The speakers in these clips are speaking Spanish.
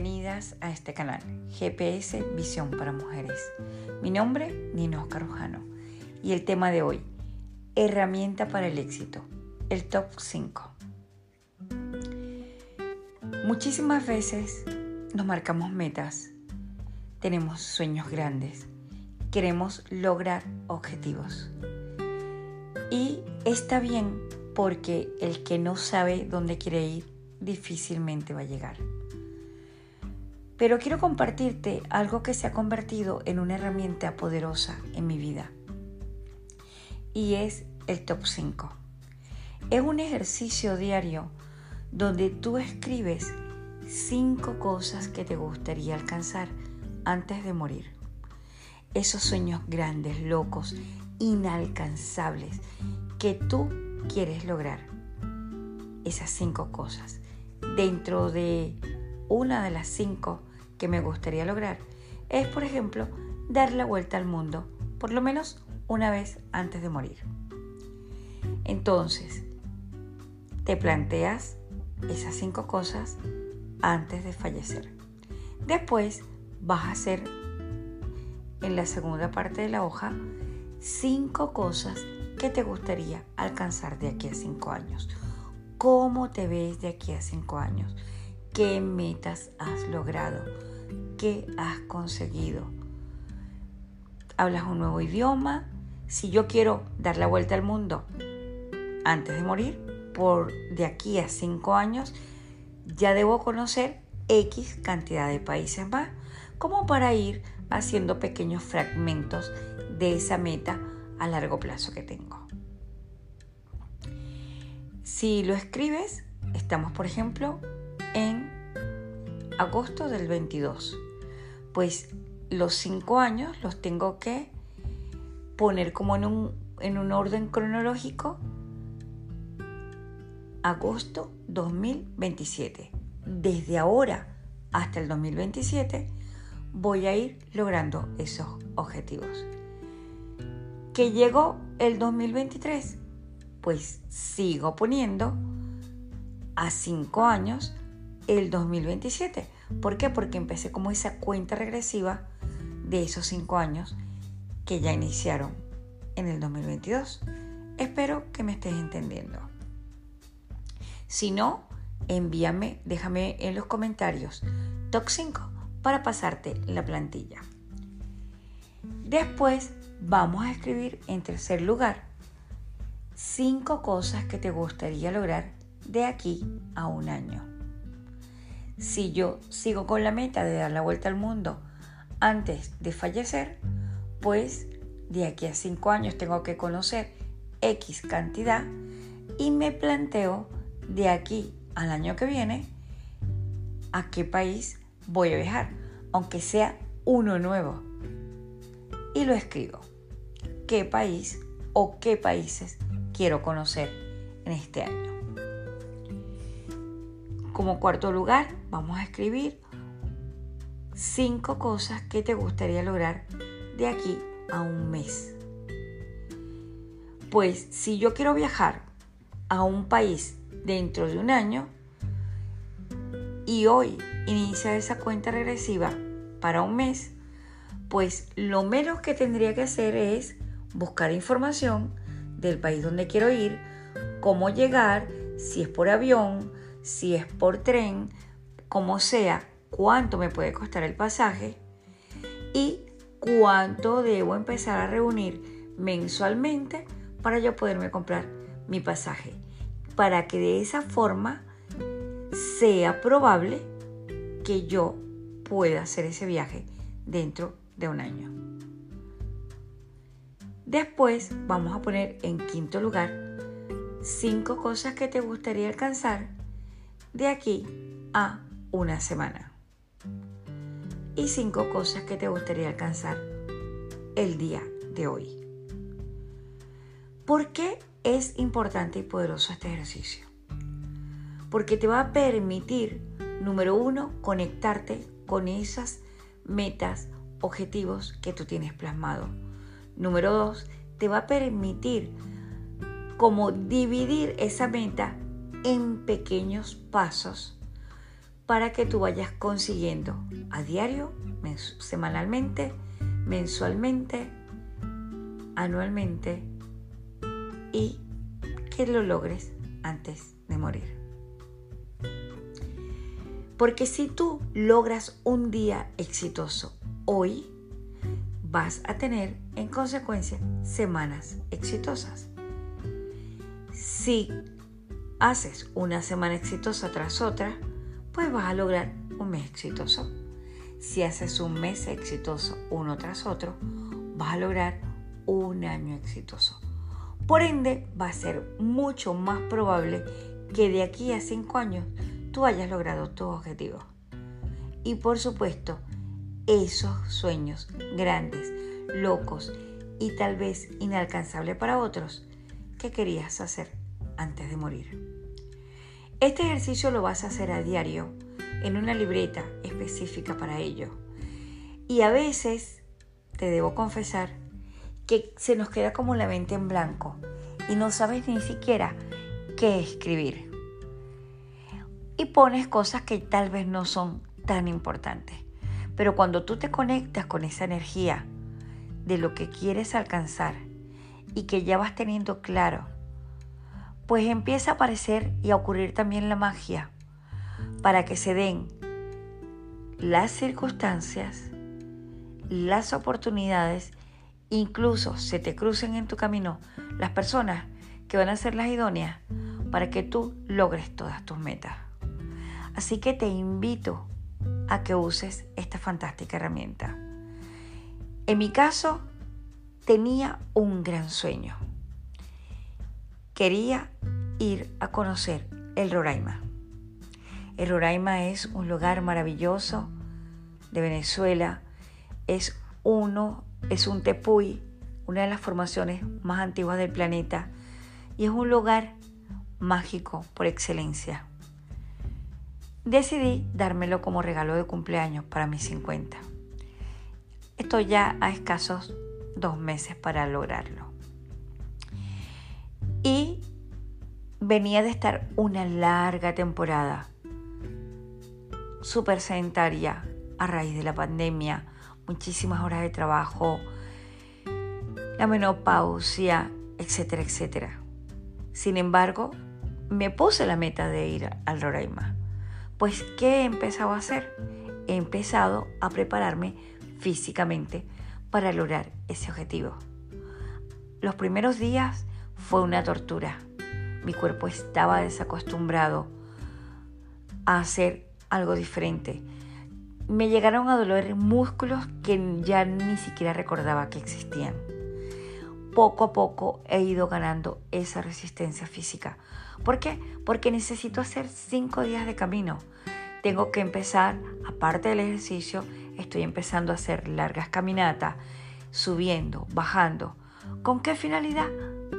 bienvenidas a este canal GPS Visión para Mujeres. Mi nombre, Nino Carujano, y el tema de hoy, herramienta para el éxito, el top 5. Muchísimas veces nos marcamos metas, tenemos sueños grandes, queremos lograr objetivos. Y está bien porque el que no sabe dónde quiere ir difícilmente va a llegar. Pero quiero compartirte algo que se ha convertido en una herramienta poderosa en mi vida. Y es el top 5. Es un ejercicio diario donde tú escribes cinco cosas que te gustaría alcanzar antes de morir. Esos sueños grandes, locos, inalcanzables que tú quieres lograr. Esas cinco cosas dentro de una de las cinco que me gustaría lograr es, por ejemplo, dar la vuelta al mundo, por lo menos una vez antes de morir. Entonces, te planteas esas cinco cosas antes de fallecer. Después vas a hacer en la segunda parte de la hoja cinco cosas que te gustaría alcanzar de aquí a cinco años ¿Cómo te ves de aquí a cinco años? ¿Qué metas has logrado? ¿Qué has conseguido? ¿Hablas un nuevo idioma? Si yo quiero dar la vuelta al mundo antes de morir, por de aquí a cinco años, ya debo conocer X cantidad de países más, como para ir haciendo pequeños fragmentos de esa meta a largo plazo que tengo. Si lo escribes, estamos por ejemplo en agosto del 22. Pues los cinco años los tengo que poner como en un, en un orden cronológico. Agosto 2027. Desde ahora hasta el 2027 voy a ir logrando esos objetivos. Que llegó el 2023 pues sigo poniendo a 5 años el 2027. ¿Por qué? Porque empecé como esa cuenta regresiva de esos 5 años que ya iniciaron en el 2022. Espero que me estés entendiendo. Si no, envíame, déjame en los comentarios top 5 para pasarte la plantilla. Después vamos a escribir en tercer lugar cinco cosas que te gustaría lograr de aquí a un año. Si yo sigo con la meta de dar la vuelta al mundo antes de fallecer, pues de aquí a cinco años tengo que conocer X cantidad y me planteo de aquí al año que viene a qué país voy a viajar, aunque sea uno nuevo. Y lo escribo. ¿Qué país o qué países quiero conocer en este año. Como cuarto lugar, vamos a escribir cinco cosas que te gustaría lograr de aquí a un mes. Pues si yo quiero viajar a un país dentro de un año y hoy inicia esa cuenta regresiva para un mes, pues lo menos que tendría que hacer es buscar información del país donde quiero ir, cómo llegar, si es por avión, si es por tren, como sea, cuánto me puede costar el pasaje y cuánto debo empezar a reunir mensualmente para yo poderme comprar mi pasaje. Para que de esa forma sea probable que yo pueda hacer ese viaje dentro de un año. Después vamos a poner en quinto lugar cinco cosas que te gustaría alcanzar de aquí a una semana. Y cinco cosas que te gustaría alcanzar el día de hoy. ¿Por qué es importante y poderoso este ejercicio? Porque te va a permitir, número uno, conectarte con esas metas, objetivos que tú tienes plasmado Número dos, te va a permitir como dividir esa meta en pequeños pasos para que tú vayas consiguiendo a diario, semanalmente, mensualmente, anualmente y que lo logres antes de morir. Porque si tú logras un día exitoso hoy, vas a tener en consecuencia semanas exitosas. Si haces una semana exitosa tras otra, pues vas a lograr un mes exitoso. Si haces un mes exitoso uno tras otro, vas a lograr un año exitoso. Por ende, va a ser mucho más probable que de aquí a cinco años tú hayas logrado tus objetivos. Y por supuesto, esos sueños grandes, locos y tal vez inalcanzables para otros que querías hacer antes de morir. Este ejercicio lo vas a hacer a diario en una libreta específica para ello. Y a veces, te debo confesar, que se nos queda como la mente en blanco y no sabes ni siquiera qué escribir y pones cosas que tal vez no son tan importantes. Pero cuando tú te conectas con esa energía de lo que quieres alcanzar y que ya vas teniendo claro, pues empieza a aparecer y a ocurrir también la magia para que se den las circunstancias, las oportunidades, incluso se te crucen en tu camino las personas que van a ser las idóneas para que tú logres todas tus metas. Así que te invito a que uses esta fantástica herramienta. En mi caso, tenía un gran sueño. Quería ir a conocer el Roraima. El Roraima es un lugar maravilloso de Venezuela. Es uno, es un tepuy, una de las formaciones más antiguas del planeta. Y es un lugar mágico por excelencia decidí dármelo como regalo de cumpleaños para mis 50. Estoy ya a escasos dos meses para lograrlo. Venía de estar una larga temporada súper sedentaria a raíz de la pandemia, muchísimas horas de trabajo, la menopausia, etcétera, etcétera. Sin embargo, me puse la meta de ir al Roraima pues, ¿qué he empezado a hacer? He empezado a prepararme físicamente para lograr ese objetivo. Los primeros días fue una tortura. Mi cuerpo estaba desacostumbrado a hacer algo diferente. Me llegaron a doler músculos que ya ni siquiera recordaba que existían. Poco a poco he ido ganando esa resistencia física ¿Por qué? Porque necesito hacer cinco días de camino. Tengo que empezar, aparte del ejercicio, estoy empezando a hacer largas caminatas, subiendo, bajando. ¿Con qué finalidad?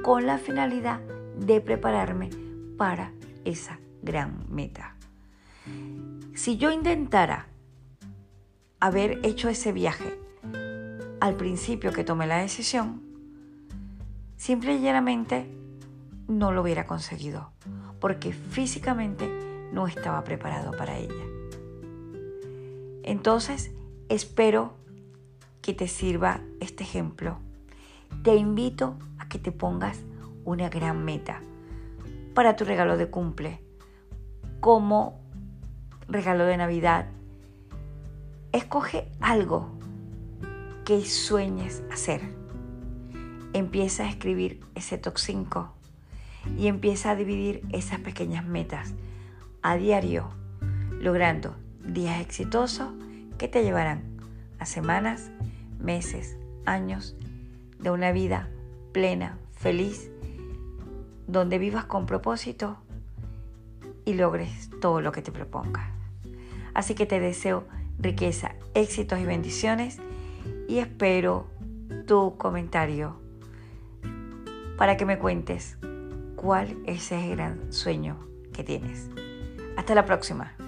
Con la finalidad de prepararme para esa gran meta. Si yo intentara haber hecho ese viaje al principio que tomé la decisión, simple y llanamente no lo hubiera conseguido, porque físicamente no estaba preparado para ella. Entonces, espero que te sirva este ejemplo. Te invito a que te pongas una gran meta para tu regalo de cumple, como regalo de Navidad. Escoge algo que sueñes hacer. Empieza a escribir ese top 5 y empieza a dividir esas pequeñas metas a diario, logrando días exitosos que te llevarán a semanas, meses, años de una vida plena, feliz, donde vivas con propósito y logres todo lo que te propongas. Así que te deseo riqueza, éxitos y bendiciones y espero tu comentario para que me cuentes cuál es ese gran sueño que tienes. Hasta la próxima.